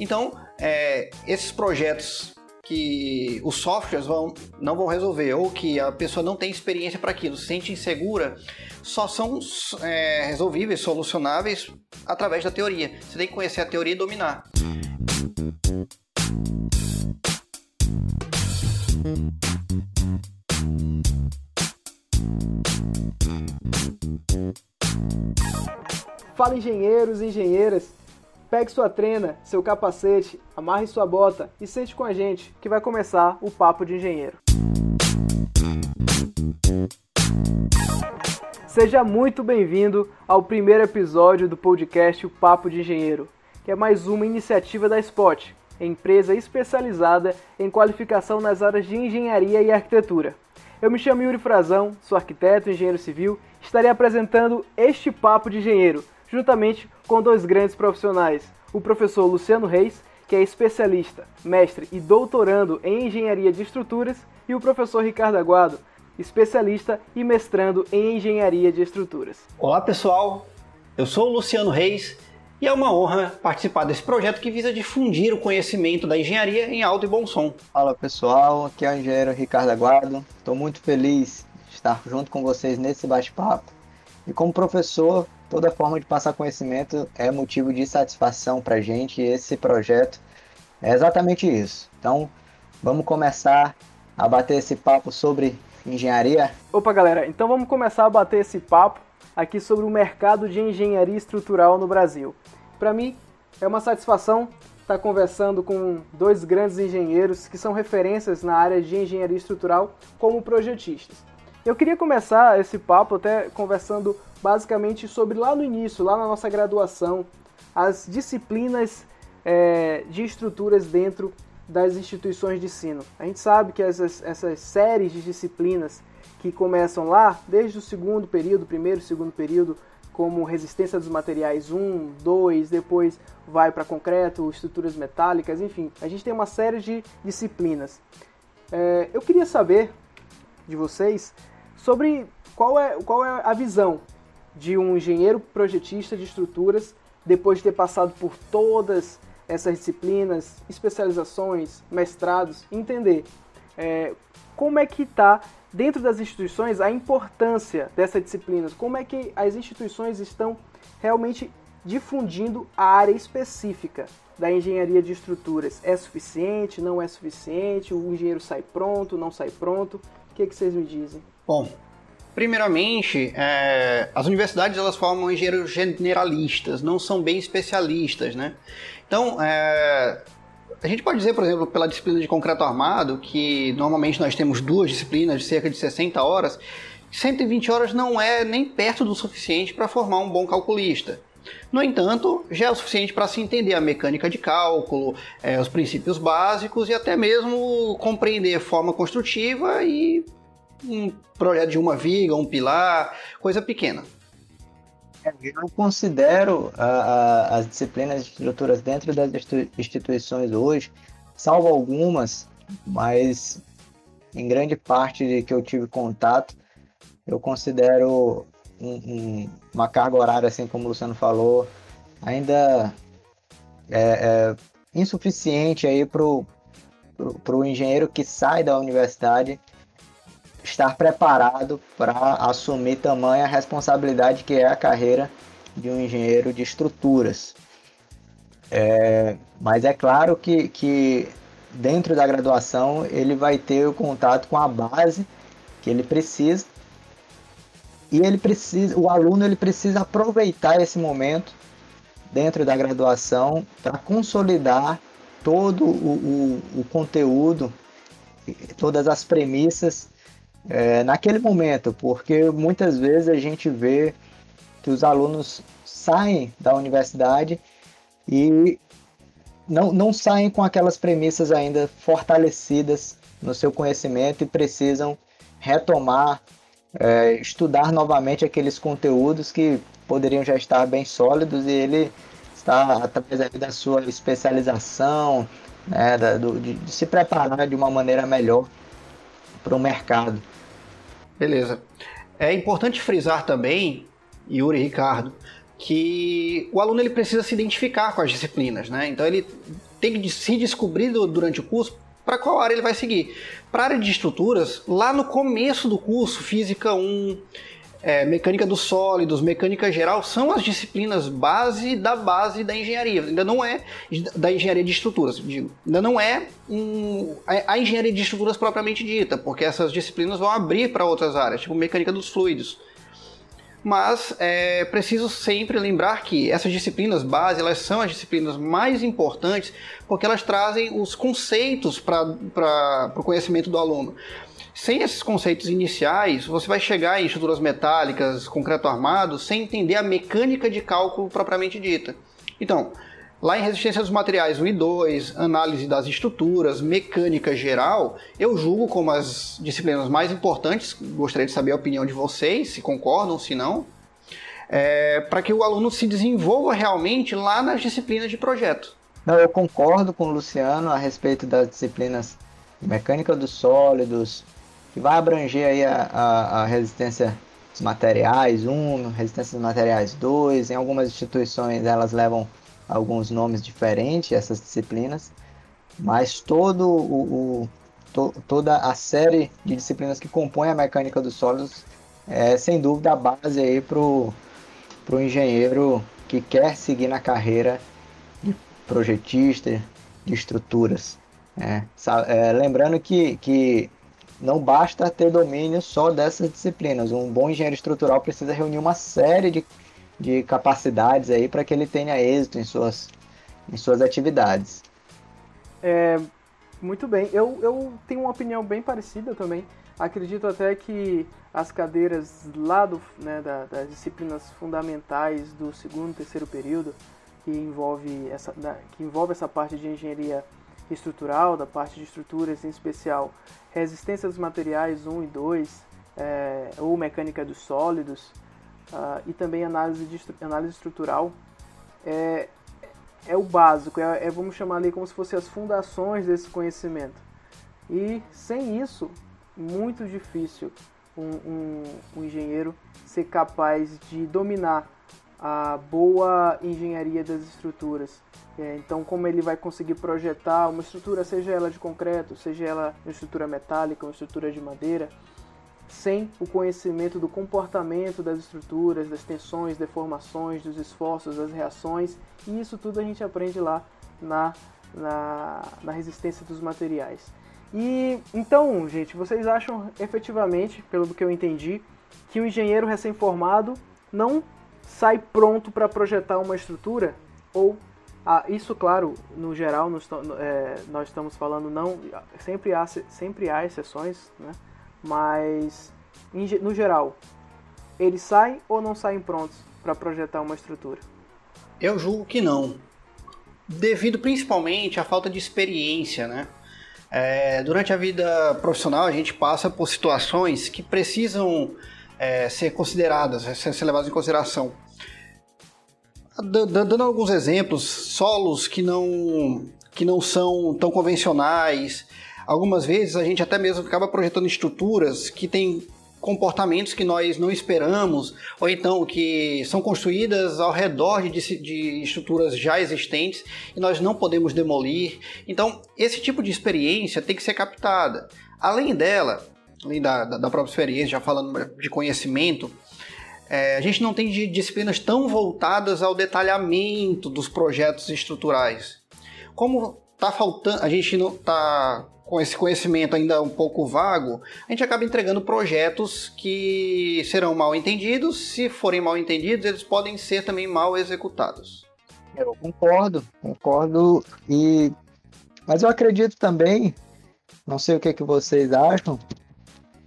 Então, é, esses projetos que os softwares vão, não vão resolver ou que a pessoa não tem experiência para aquilo, se sente insegura, só são é, resolvíveis, solucionáveis através da teoria. Você tem que conhecer a teoria e dominar. Fala engenheiros e engenheiras, pegue sua trena, seu capacete, amarre sua bota e sente com a gente que vai começar o Papo de Engenheiro. Seja muito bem-vindo ao primeiro episódio do podcast O Papo de Engenheiro, que é mais uma iniciativa da Spot, empresa especializada em qualificação nas áreas de engenharia e arquitetura. Eu me chamo Yuri Frazão, sou arquiteto e engenheiro civil, estarei apresentando este Papo de Engenheiro juntamente com dois grandes profissionais, o professor Luciano Reis, que é especialista, mestre e doutorando em engenharia de estruturas, e o professor Ricardo Aguado, especialista e mestrando em engenharia de estruturas. Olá pessoal, eu sou o Luciano Reis e é uma honra participar desse projeto que visa difundir o conhecimento da engenharia em alto e bom som. Fala pessoal, aqui é o engenheiro Ricardo Aguado. Estou muito feliz de estar junto com vocês nesse bate-papo. E como professor, toda forma de passar conhecimento é motivo de satisfação para a gente e esse projeto é exatamente isso. Então, vamos começar a bater esse papo sobre engenharia? Opa, galera, então vamos começar a bater esse papo aqui sobre o mercado de engenharia estrutural no Brasil. Para mim, é uma satisfação estar conversando com dois grandes engenheiros que são referências na área de engenharia estrutural como projetistas. Eu queria começar esse papo até conversando basicamente sobre lá no início, lá na nossa graduação, as disciplinas é, de estruturas dentro das instituições de ensino. A gente sabe que essas, essas séries de disciplinas que começam lá, desde o segundo período, primeiro segundo período, como resistência dos materiais 1, 2, depois vai para concreto, estruturas metálicas, enfim, a gente tem uma série de disciplinas. É, eu queria saber de vocês sobre qual é, qual é a visão de um engenheiro projetista de estruturas depois de ter passado por todas essas disciplinas, especializações, mestrados, entender é, como é que está dentro das instituições a importância dessas disciplinas, como é que as instituições estão realmente difundindo a área específica da engenharia de estruturas. É suficiente? Não é suficiente? O engenheiro sai pronto? Não sai pronto? O que, é que vocês me dizem? Bom, primeiramente, é, as universidades elas formam engenheiros generalistas, não são bem especialistas, né? Então, é, a gente pode dizer, por exemplo, pela disciplina de concreto armado, que normalmente nós temos duas disciplinas de cerca de 60 horas, 120 horas não é nem perto do suficiente para formar um bom calculista. No entanto, já é o suficiente para se entender a mecânica de cálculo, é, os princípios básicos e até mesmo compreender forma construtiva e um projeto de uma viga, um pilar, coisa pequena. É, eu considero a, a, as disciplinas de estruturas dentro das instituições hoje, salvo algumas, mas em grande parte de que eu tive contato, eu considero um, um, uma carga horária, assim como o Luciano falou, ainda é, é insuficiente aí para o engenheiro que sai da universidade estar preparado para assumir tamanha responsabilidade que é a carreira de um engenheiro de estruturas. É, mas é claro que, que dentro da graduação ele vai ter o contato com a base que ele precisa e ele precisa, o aluno ele precisa aproveitar esse momento dentro da graduação para consolidar todo o, o, o conteúdo, todas as premissas é, naquele momento, porque muitas vezes a gente vê que os alunos saem da universidade e não, não saem com aquelas premissas ainda fortalecidas no seu conhecimento e precisam retomar, é, estudar novamente aqueles conteúdos que poderiam já estar bem sólidos e ele está, através da sua especialização, né, da, do, de, de se preparar de uma maneira melhor para o mercado. Beleza. É importante frisar também, Yuri e Ricardo, que o aluno ele precisa se identificar com as disciplinas, né? Então ele tem que se descobrir durante o curso para qual área ele vai seguir. Para a área de estruturas, lá no começo do curso, Física 1, é, mecânica dos sólidos, mecânica geral, são as disciplinas base da base da engenharia. Ainda não é da engenharia de estruturas, digo. Ainda não é um, a, a engenharia de estruturas propriamente dita, porque essas disciplinas vão abrir para outras áreas, tipo mecânica dos fluidos. Mas é preciso sempre lembrar que essas disciplinas base elas são as disciplinas mais importantes porque elas trazem os conceitos para o conhecimento do aluno. Sem esses conceitos iniciais, você vai chegar em estruturas metálicas, concreto armado, sem entender a mecânica de cálculo propriamente dita. Então, lá em resistência dos materiais 1 e 2, análise das estruturas, mecânica geral, eu julgo como as disciplinas mais importantes. Gostaria de saber a opinião de vocês, se concordam, se não. É, para que o aluno se desenvolva realmente lá nas disciplinas de projeto. Não, eu concordo com o Luciano a respeito das disciplinas de mecânica dos sólidos, que vai abranger aí a, a, a resistência dos materiais 1, resistência dos materiais 2. Em algumas instituições elas levam alguns nomes diferentes, essas disciplinas, mas todo o, o to, toda a série de disciplinas que compõem a mecânica dos sólidos é sem dúvida a base aí para o engenheiro que quer seguir na carreira de projetista de estruturas. É, é, lembrando que, que não basta ter domínio só dessas disciplinas. Um bom engenheiro estrutural precisa reunir uma série de, de capacidades aí para que ele tenha êxito em suas, em suas atividades. É, muito bem. Eu, eu tenho uma opinião bem parecida também. Acredito até que as cadeiras lá do, né, da, das disciplinas fundamentais do segundo e terceiro período, que envolve essa, que envolve essa parte de engenharia estrutural, da parte de estruturas, em especial resistência dos materiais 1 e 2, é, ou mecânica dos sólidos, uh, e também análise, de, análise estrutural, é, é o básico, é, é, vamos chamar ali como se fossem as fundações desse conhecimento. E sem isso, muito difícil um, um, um engenheiro ser capaz de dominar a boa engenharia das estruturas. É, então, como ele vai conseguir projetar uma estrutura, seja ela de concreto, seja ela uma estrutura metálica, uma estrutura de madeira, sem o conhecimento do comportamento das estruturas, das tensões, deformações, dos esforços, das reações, e isso tudo a gente aprende lá na, na, na resistência dos materiais. E então, gente, vocês acham efetivamente, pelo que eu entendi, que o engenheiro recém-formado não sai pronto para projetar uma estrutura? Ou ah, isso claro no geral nós, é, nós estamos falando não sempre há sempre há exceções né? Mas no geral eles saem ou não saem prontos para projetar uma estrutura? Eu julgo que não. Devido principalmente à falta de experiência né? É, durante a vida profissional a gente passa por situações que precisam é, ser consideradas, ser levadas em consideração. Dando alguns exemplos, solos que não, que não são tão convencionais. Algumas vezes a gente até mesmo acaba projetando estruturas que têm comportamentos que nós não esperamos, ou então que são construídas ao redor de, de, estruturas já existentes e nós não podemos demolir. Então, esse tipo de experiência tem que ser captada. Além dela, além da, da própria experiência, já falando de conhecimento, é, a gente não tem disciplinas tão voltadas ao detalhamento dos projetos estruturais. Como tá faltando, a gente não tá com esse conhecimento ainda um pouco vago, a gente acaba entregando projetos que serão mal entendidos. Se forem mal entendidos, eles podem ser também mal executados. Eu concordo, concordo e mas eu acredito também, não sei o que, que vocês acham,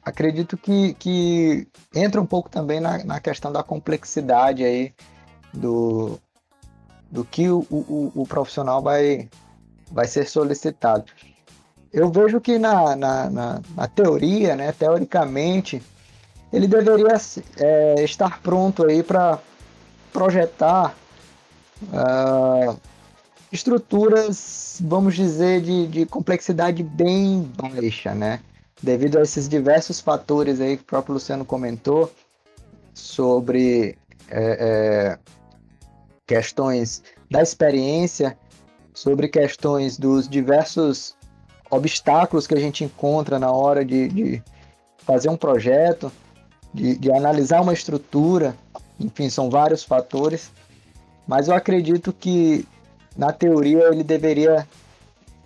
acredito que, que entra um pouco também na, na questão da complexidade aí do, do que o, o, o profissional vai, vai ser solicitado. Eu vejo que na, na, na, na teoria, né, teoricamente, ele deveria é, estar pronto aí para projetar uh, estruturas, vamos dizer, de, de complexidade bem baixa, né? Devido a esses diversos fatores aí que o próprio Luciano comentou sobre é, é, questões da experiência sobre questões dos diversos obstáculos que a gente encontra na hora de, de fazer um projeto, de, de analisar uma estrutura, enfim, são vários fatores, mas eu acredito que na teoria ele deveria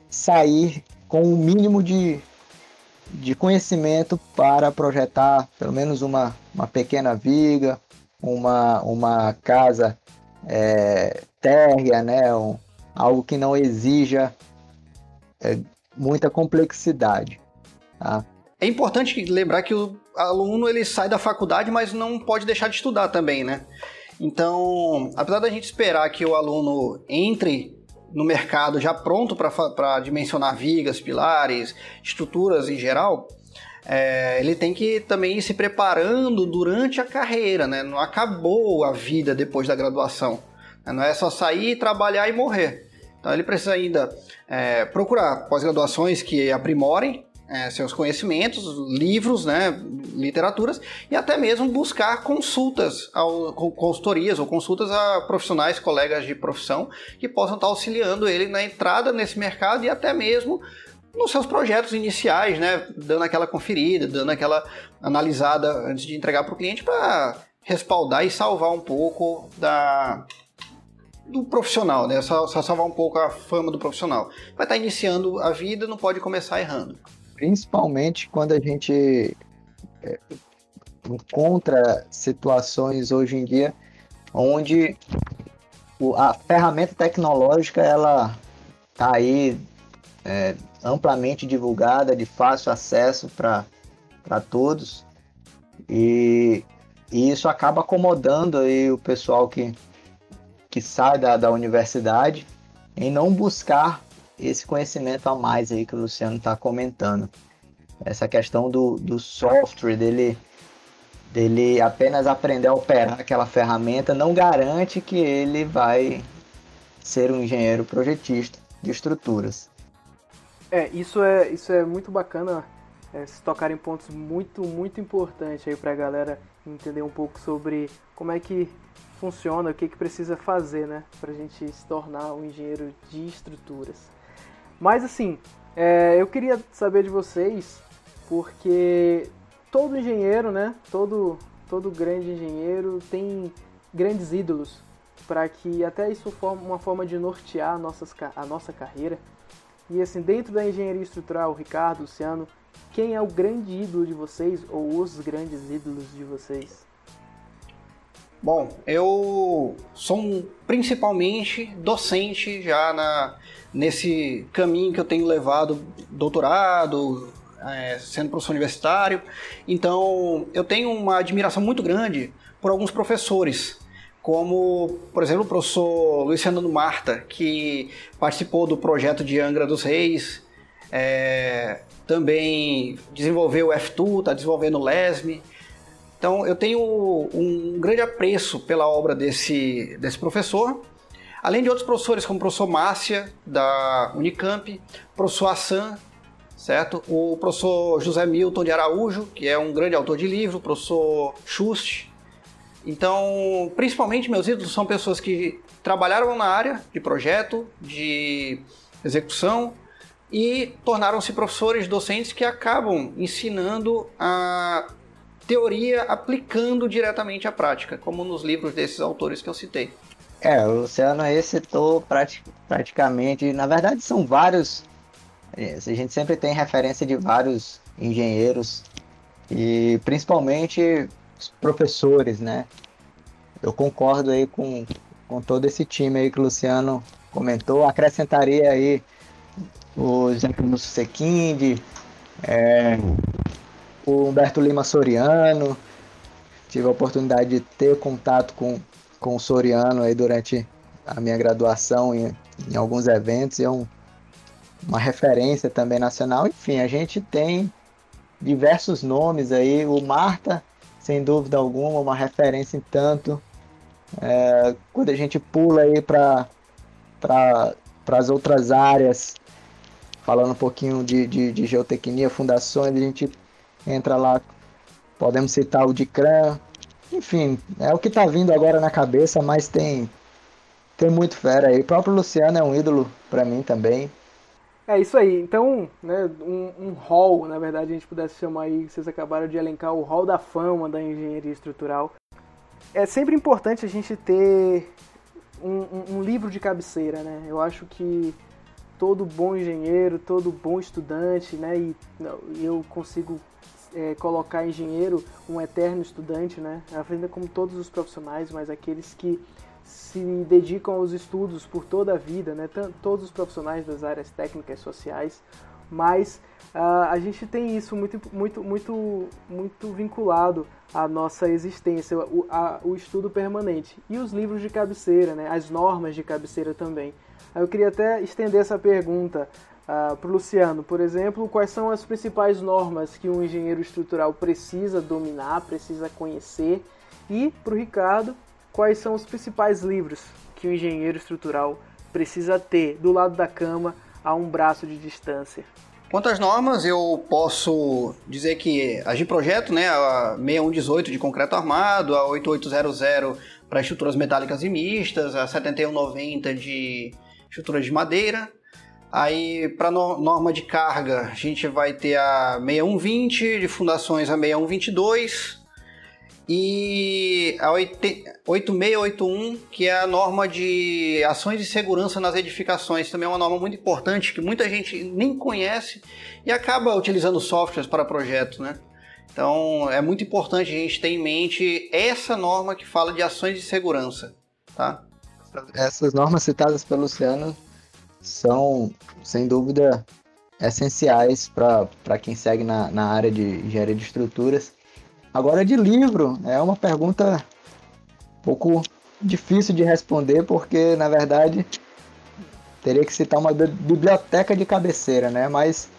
sair com o mínimo de, de conhecimento para projetar pelo menos uma, uma pequena viga, uma, uma casa é, térrea, né? Um, algo que não exija é, muita complexidade. Tá? É importante lembrar que o aluno ele sai da faculdade, mas não pode deixar de estudar também, né? Então, apesar da gente esperar que o aluno entre no mercado já pronto para dimensionar vigas, pilares, estruturas em geral, é, ele tem que também ir se preparando durante a carreira, né? Não acabou a vida depois da graduação. Né? Não é só sair, trabalhar e morrer. Então ele precisa ainda é, procurar pós-graduações que aprimorem é, seus conhecimentos, livros, né, literaturas e até mesmo buscar consultas, ao, consultorias ou consultas a profissionais, colegas de profissão que possam estar auxiliando ele na entrada nesse mercado e até mesmo nos seus projetos iniciais, né, dando aquela conferida, dando aquela analisada antes de entregar para o cliente para respaldar e salvar um pouco da do profissional, né? Só, só salvar um pouco a fama do profissional. Vai estar iniciando a vida, não pode começar errando principalmente quando a gente é, encontra situações hoje em dia onde a ferramenta tecnológica ela está aí é, amplamente divulgada, de fácil acesso para todos. E, e, isso acaba acomodando aí o pessoal que, que sai da, da universidade em não buscar esse conhecimento a mais aí que o Luciano está comentando. Essa questão do, do software, dele, dele apenas aprender a operar aquela ferramenta, não garante que ele vai ser um engenheiro projetista de estruturas. É, isso é, isso é muito bacana é, se tocar em pontos muito, muito importantes aí para a galera entender um pouco sobre como é que funciona, o que, que precisa fazer, né, para a gente se tornar um engenheiro de estruturas. Mas assim, é, eu queria saber de vocês, porque todo engenheiro, né? Todo, todo grande engenheiro tem grandes ídolos para que até isso forme uma forma de nortear nossas, a nossa carreira. E assim, dentro da engenharia estrutural, Ricardo, Luciano, quem é o grande ídolo de vocês ou os grandes ídolos de vocês? Bom, eu sou um, principalmente docente já na, nesse caminho que eu tenho levado doutorado, é, sendo professor universitário. Então, eu tenho uma admiração muito grande por alguns professores, como, por exemplo, o professor Luiz Fernando Marta, que participou do projeto de Angra dos Reis, é, também desenvolveu o F2, está desenvolvendo o LESM. Então, eu tenho um grande apreço pela obra desse, desse professor além de outros professores, como o professor Márcia, da Unicamp, o professor Assan, certo? O professor José Milton de Araújo, que é um grande autor de livro, o professor Schust. Então, principalmente meus ídolos são pessoas que trabalharam na área de projeto, de execução e tornaram-se professores docentes que acabam ensinando a teoria aplicando diretamente à prática, como nos livros desses autores que eu citei. É, o Luciano aí citou prati praticamente, na verdade são vários, é, a gente sempre tem referência de vários engenheiros e principalmente os professores, né? Eu concordo aí com, com todo esse time aí que o Luciano comentou, acrescentaria aí o Jean-Claude Sequinde, é, o Humberto Lima Soriano, tive a oportunidade de ter contato com com o Soriano aí durante a minha graduação em, em alguns eventos, é um, uma referência também nacional. Enfim, a gente tem diversos nomes aí, o Marta, sem dúvida alguma, uma referência em tanto. É, quando a gente pula aí para as outras áreas, falando um pouquinho de, de, de, geotecnia, fundações, a gente entra lá, podemos citar o DICRAN, enfim, é o que está vindo agora na cabeça, mas tem tem muito fera aí. O próprio Luciano é um ídolo para mim também. É isso aí. Então, né, um, um hall, na verdade, a gente pudesse chamar aí, vocês acabaram de elencar o hall da fama da engenharia estrutural. É sempre importante a gente ter um, um, um livro de cabeceira, né? Eu acho que todo bom engenheiro, todo bom estudante, né? E eu consigo é, colocar engenheiro um eterno estudante, né? Aprenda como todos os profissionais, mas aqueles que se dedicam aos estudos por toda a vida, né? Todos os profissionais das áreas técnicas sociais, mas uh, a gente tem isso muito, muito, muito, muito vinculado à nossa existência, o, a, o estudo permanente e os livros de cabeceira, né? As normas de cabeceira também. Eu queria até estender essa pergunta uh, ah, para o Luciano. Por exemplo, quais são as principais normas que um engenheiro estrutural precisa dominar, precisa conhecer? E para o Ricardo, quais são os principais livros que o engenheiro estrutural precisa ter do lado da cama a um braço de distância? Quanto às normas, eu posso dizer que a de projeto, né, a 6118 de concreto armado, a 8800 para estruturas metálicas e mistas, a 7190 de estruturas de madeira. Aí, para norma de carga, a gente vai ter a 6120, de fundações a 6122 e a 8681, que é a norma de ações de segurança nas edificações. Também é uma norma muito importante que muita gente nem conhece e acaba utilizando softwares para projetos, né? Então, é muito importante a gente ter em mente essa norma que fala de ações de segurança, tá? Essas normas citadas pelo Luciano são, sem dúvida, essenciais para quem segue na, na área de engenharia de estruturas. Agora, de livro, é uma pergunta um pouco difícil de responder, porque, na verdade, teria que citar uma biblioteca de cabeceira, né? Mas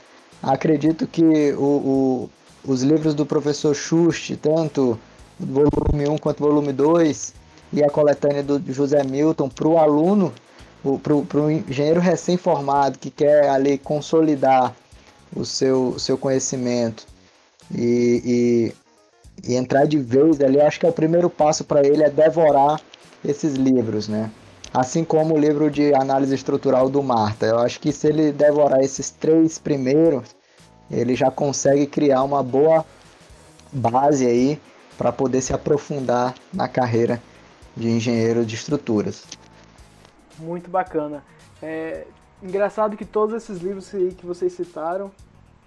acredito que o, o, os livros do professor Schust, tanto volume 1 quanto volume 2, e a coletânea do José Milton, para o aluno, para o engenheiro recém-formado que quer ali consolidar o seu, seu conhecimento e, e, e, entrar de vez ali, acho que é o primeiro passo para ele é devorar esses livros, né? Assim como o livro de análise estrutural do Marta. Eu acho que se ele devorar esses três primeiros, ele já consegue criar uma boa base aí para poder se aprofundar na carreira de engenheiro de estruturas. Muito bacana. É, engraçado que todos esses livros que vocês citaram,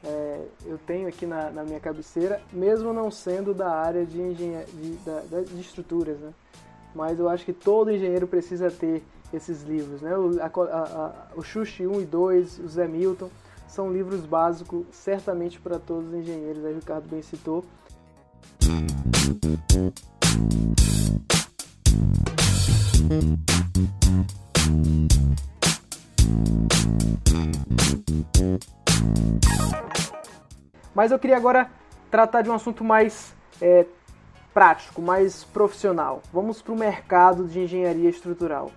é, eu tenho aqui na, na, minha cabeceira, mesmo não sendo da área de, engenharia, de, de estruturas, né? Mas eu acho que todo engenheiro precisa ter esses livros, né? O, a, a, o Xuxi 1 e 2, o Zé Milton, são livros básicos, certamente para todos os engenheiros, aí o Ricardo bem citou. Mas eu queria agora tratar de um assunto mais é, prático, mais profissional. Vamos para o mercado de engenharia estrutural.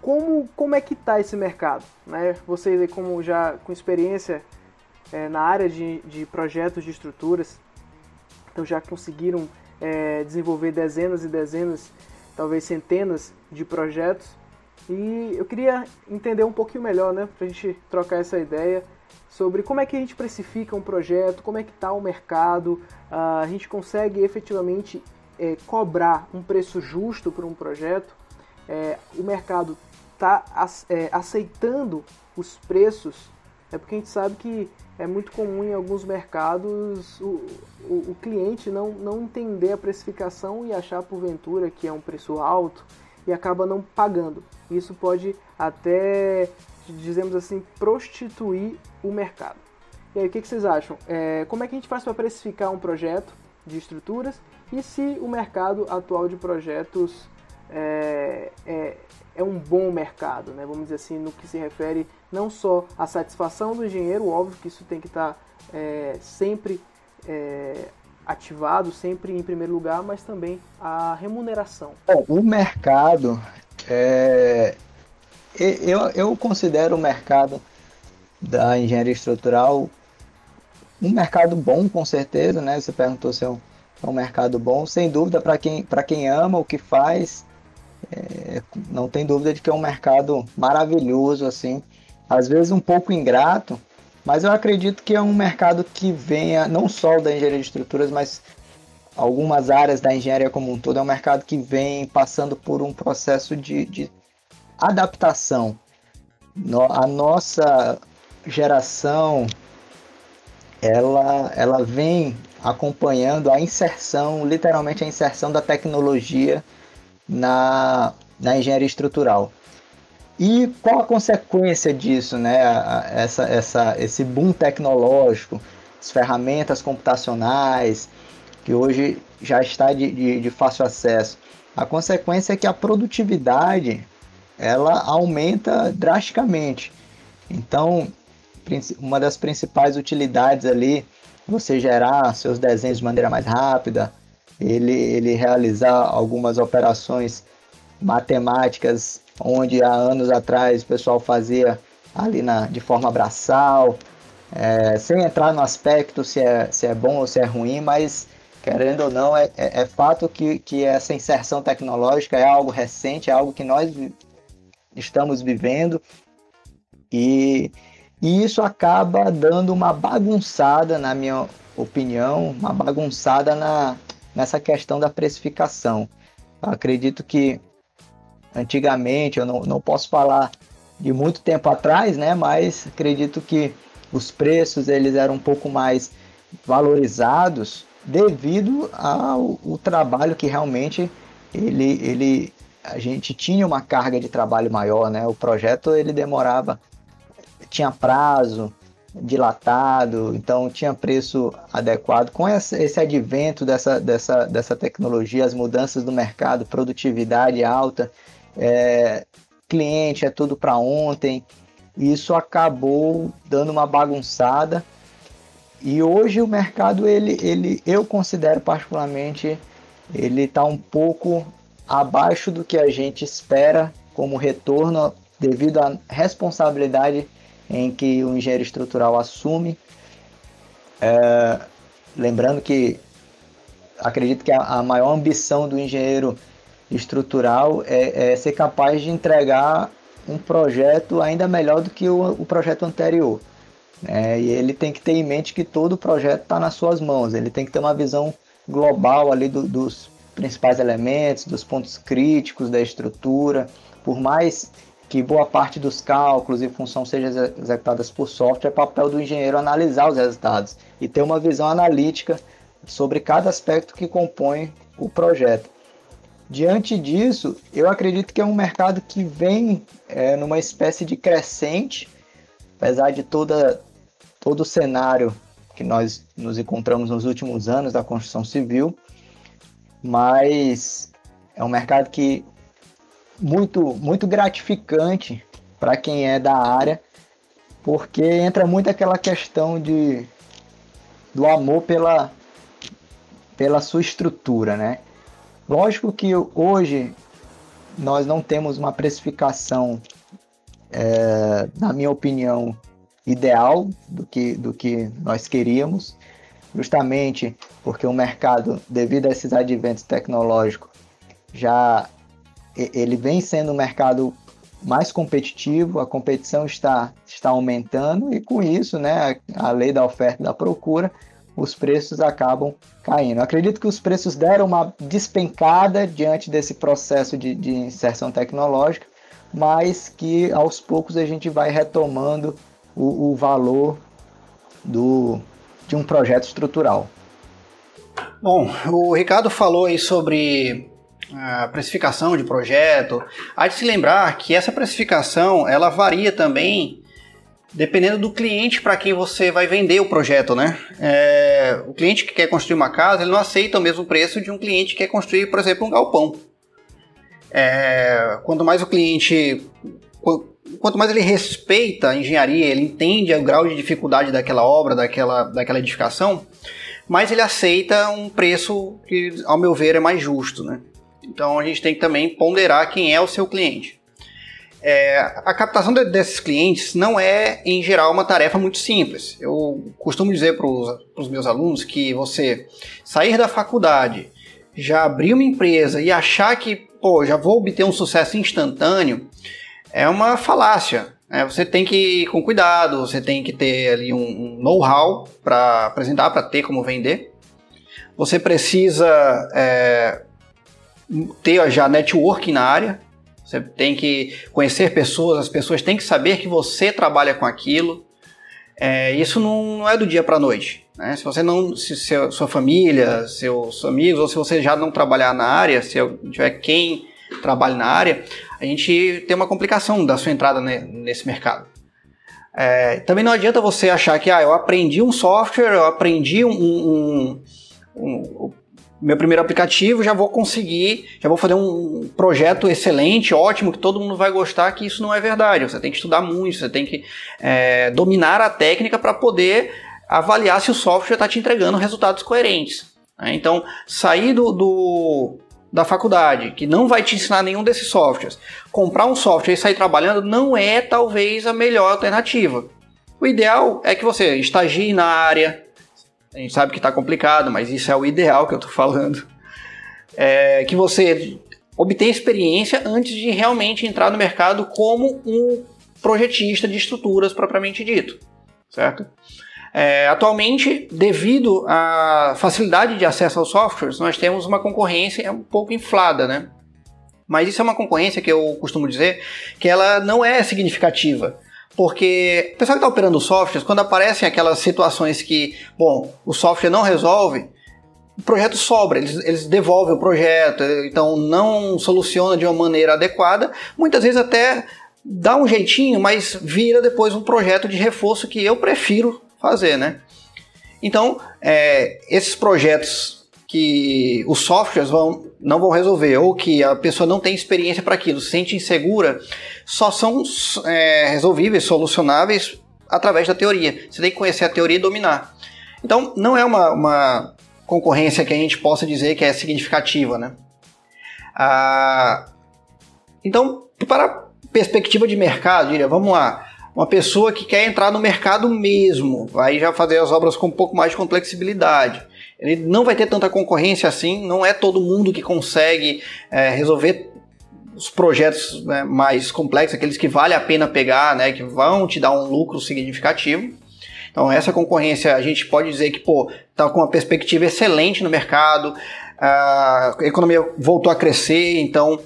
Como, como é que está esse mercado? Né? Vocês, como já com experiência é, na área de, de projetos de estruturas, então já conseguiram é, desenvolver dezenas e dezenas talvez centenas de projetos. E eu queria entender um pouquinho melhor, né, para a gente trocar essa ideia sobre como é que a gente precifica um projeto, como é que está o mercado, uh, a gente consegue efetivamente é, cobrar um preço justo para um projeto, é, o mercado está é, aceitando os preços, é porque a gente sabe que é muito comum em alguns mercados o, o, o, cliente não, não entender a precificação e achar porventura que é um preço alto e acaba não pagando. Isso pode até, dizemos assim, prostituir o mercado. E aí, o que, que vocês acham? É, como é que a gente faz para precificar um projeto de estruturas e se o mercado atual de projetos é, é, é um bom mercado, né? vamos dizer assim, no que se refere não só à satisfação do engenheiro, óbvio que isso tem que estar é, sempre é, ativado, sempre em primeiro lugar, mas também a remuneração. o mercado, é, eu, eu considero o mercado da engenharia estrutural um mercado bom, com certeza, né? Você perguntou se é um, é um mercado bom, sem dúvida, para quem, quem ama o que faz, é, não tem dúvida de que é um mercado maravilhoso, assim, às vezes um pouco ingrato, mas eu acredito que é um mercado que venha não só da engenharia de estruturas, mas algumas áreas da engenharia como um todo, é um mercado que vem passando por um processo de, de adaptação. No, a nossa geração, ela, ela vem acompanhando a inserção, literalmente a inserção da tecnologia na, na engenharia estrutural. E qual a consequência disso, né? Essa, essa, esse boom tecnológico, as ferramentas computacionais, que hoje já está de, de, de fácil acesso. A consequência é que a produtividade ela aumenta drasticamente. Então, uma das principais utilidades ali, você gerar seus desenhos de maneira mais rápida, ele, ele realizar algumas operações matemáticas onde há anos atrás o pessoal fazia ali na, de forma braçal, é, sem entrar no aspecto se é, se é bom ou se é ruim, mas querendo ou não, é, é, é fato que, que essa inserção tecnológica é algo recente, é algo que nós estamos vivendo e, e isso acaba dando uma bagunçada, na minha opinião, uma bagunçada na, nessa questão da precificação. Eu acredito que antigamente, eu não, não posso falar de muito tempo atrás, né? Mas acredito que os preços eles eram um pouco mais valorizados devido ao, ao trabalho que realmente ele, ele a gente tinha uma carga de trabalho maior, né? O projeto ele demorava, tinha prazo dilatado, então tinha preço adequado. Com esse advento dessa, dessa, dessa tecnologia, as mudanças do mercado, produtividade alta, é, cliente é tudo para ontem. Isso acabou dando uma bagunçada. E hoje o mercado, ele, ele eu considero particularmente, ele está um pouco abaixo do que a gente espera como retorno devido à responsabilidade em que o engenheiro estrutural assume. É, lembrando que acredito que a, a maior ambição do engenheiro estrutural é, é, ser capaz de entregar um projeto ainda melhor do que o, o projeto anterior. É, e ele tem que ter em mente que todo o projeto está nas suas mãos. Ele tem que ter uma visão global ali do, dos principais elementos, dos pontos críticos da estrutura. Por mais que boa parte dos cálculos e função sejam executadas por software, é papel do engenheiro analisar os resultados e ter uma visão analítica sobre cada aspecto que compõe o projeto. Diante disso, eu acredito que é um mercado que vem é, numa espécie de crescente, apesar de toda, todo o cenário que nós nos encontramos nos últimos anos da construção civil, mas é um mercado que muito muito gratificante para quem é da área, porque entra muito aquela questão de do amor pela pela sua estrutura, né? Lógico que hoje nós não temos uma precificação, é, na minha opinião, ideal do que, do que nós queríamos, justamente porque o mercado, devido a esses adventos tecnológicos, já ele vem sendo um mercado mais competitivo, a competição está, está aumentando e com isso, né, a, lei da oferta e da procura, os preços acabam caindo. Eu acredito que os preços deram uma despencada diante desse processo de, de inserção tecnológica, mas que aos poucos a gente vai retomando o, o valor do, de um projeto estrutural. Bom, o Ricardo falou aí sobre a precificação de projeto. Há de se lembrar que essa precificação ela varia também dependendo do cliente para quem você vai vender o projeto, né? É, o cliente que quer construir uma casa, ele não aceita o mesmo preço de um cliente que quer construir, por exemplo, um galpão. É, quanto mais o cliente, quanto mais ele respeita a engenharia, ele entende o grau de dificuldade daquela obra, daquela, daquela edificação, mais ele aceita um preço que, ao meu ver, é mais justo, né? Então a gente tem que também ponderar quem é o seu cliente. É, a captação de, desses clientes não é, em geral, uma tarefa muito simples. Eu costumo dizer para os meus alunos que você sair da faculdade, já abrir uma empresa e achar que pô, já vou obter um sucesso instantâneo, é uma falácia. Né? Você tem que ir com cuidado, você tem que ter ali um, um know-how para apresentar, para ter como vender. Você precisa é, ter já networking na área, você tem que conhecer pessoas, as pessoas têm que saber que você trabalha com aquilo. É, isso não, é do dia para a noite. Né? Se você não, se seu, sua família, seus amigos, ou se você já não trabalhar na área, se tiver quem trabalhe na área, a gente tem uma complicação da sua entrada nesse mercado. É, também não adianta você achar que ah, eu aprendi um software, eu aprendi um, um, um, um meu primeiro aplicativo, já vou conseguir, já vou fazer um projeto excelente, ótimo, que todo mundo vai gostar, que isso não é verdade. Você tem que estudar muito, você tem que é, dominar a técnica para poder avaliar se o software está te entregando resultados coerentes. Né? Então, sair do, do, da faculdade, que não vai te ensinar nenhum desses softwares, comprar um software e sair trabalhando não é talvez a melhor alternativa. O ideal é que você estagie na área, a gente sabe que está complicado, mas isso é o ideal que eu estou falando. É que você obtenha experiência antes de realmente entrar no mercado como um projetista de estruturas propriamente dito, certo? É, atualmente, devido à facilidade de acesso aos softwares, nós temos uma concorrência um pouco inflada, né? Mas isso é uma concorrência que eu costumo dizer que ela não é significativa. Porque o pessoal que está operando softwares, quando aparecem aquelas situações que, bom, o software não resolve, o projeto sobra, eles, eles devolvem o projeto, então não soluciona de uma maneira adequada, muitas vezes até dá um jeitinho, mas vira depois um projeto de reforço que eu prefiro fazer, né? Então, é, esses projetos que os softwares vão, não vão resolver ou que a pessoa não tem experiência para aquilo, se sente insegura, só são é, resolvíveis, solucionáveis através da teoria. Você tem que conhecer a teoria e dominar. Então, não é uma, uma concorrência que a gente possa dizer que é significativa, né? Ah, então, para perspectiva de mercado, diria, vamos lá, uma pessoa que quer entrar no mercado mesmo, vai já fazer as obras com um pouco mais de complexibilidade. Ele não vai ter tanta concorrência assim, não é todo mundo que consegue é, resolver os projetos né, mais complexos, aqueles que vale a pena pegar, né, que vão te dar um lucro significativo. Então essa concorrência a gente pode dizer que pô está com uma perspectiva excelente no mercado, a economia voltou a crescer, então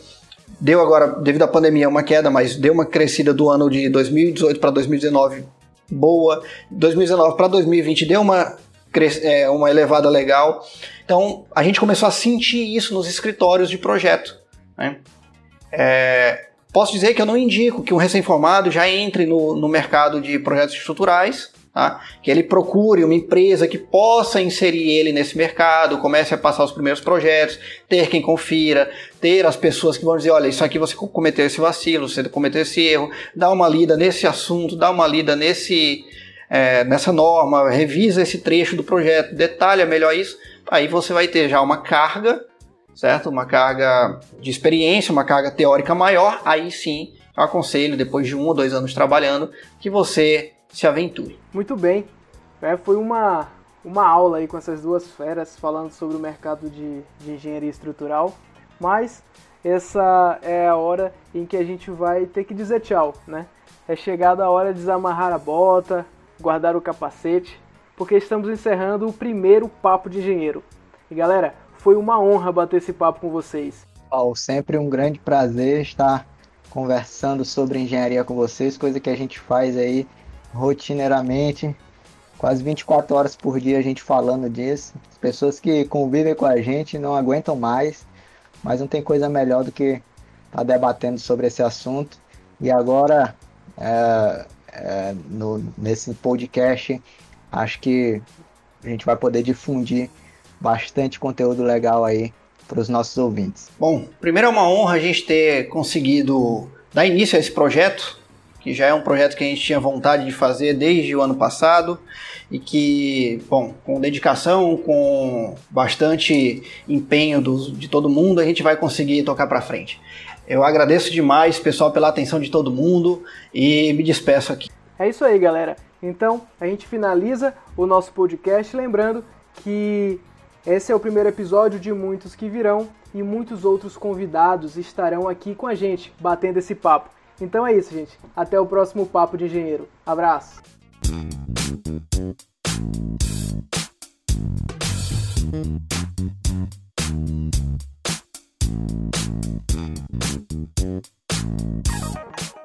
deu agora devido à pandemia uma queda, mas deu uma crescida do ano de 2018 para 2019 boa, 2019 para 2020 deu uma é, uma elevada legal. Então a gente começou a sentir isso nos escritórios de projeto. Né? É, posso dizer que eu não indico que um recém-formado já entre no, no mercado de projetos estruturais, tá? que ele procure uma empresa que possa inserir ele nesse mercado, comece a passar os primeiros projetos, ter quem confira, ter as pessoas que vão dizer, olha, isso aqui você cometeu esse vacilo, você cometeu esse erro, dá uma lida nesse assunto, dá uma lida nesse, é, nessa norma, revisa esse trecho do projeto, detalha melhor isso, aí você vai ter já uma carga certo? Uma carga de experiência, uma carga teórica maior, aí sim eu aconselho, depois de um ou dois anos trabalhando, que você se aventure. Muito bem. É, foi uma, uma aula aí com essas duas feras falando sobre o mercado de, de engenharia estrutural, mas essa é a hora em que a gente vai ter que dizer tchau, né? É chegada a hora de desamarrar a bota, guardar o capacete, porque estamos encerrando o primeiro Papo de Engenheiro. E galera, foi uma honra bater esse papo com vocês. Paulo, sempre um grande prazer estar conversando sobre engenharia com vocês, coisa que a gente faz aí rotineiramente, quase 24 horas por dia a gente falando disso. As pessoas que convivem com a gente não aguentam mais, mas não tem coisa melhor do que estar tá debatendo sobre esse assunto. E agora, é, é, no, nesse podcast, acho que a gente vai poder difundir bastante conteúdo legal aí para os nossos ouvintes. Bom, primeiro é uma honra a gente ter conseguido dar início a esse projeto, que já é um projeto que a gente tinha vontade de fazer desde o ano passado e que, bom, com dedicação, com bastante empenho do, de todo mundo, a gente vai conseguir tocar para frente. Eu agradeço demais, pessoal, pela atenção de todo mundo e me despeço aqui. É isso aí, galera. Então, a gente finaliza o nosso podcast lembrando que esse é o primeiro episódio de muitos que virão e muitos outros convidados estarão aqui com a gente batendo esse papo. Então é isso, gente. Até o próximo Papo de Engenheiro. Abraço! Thank you. Thank you.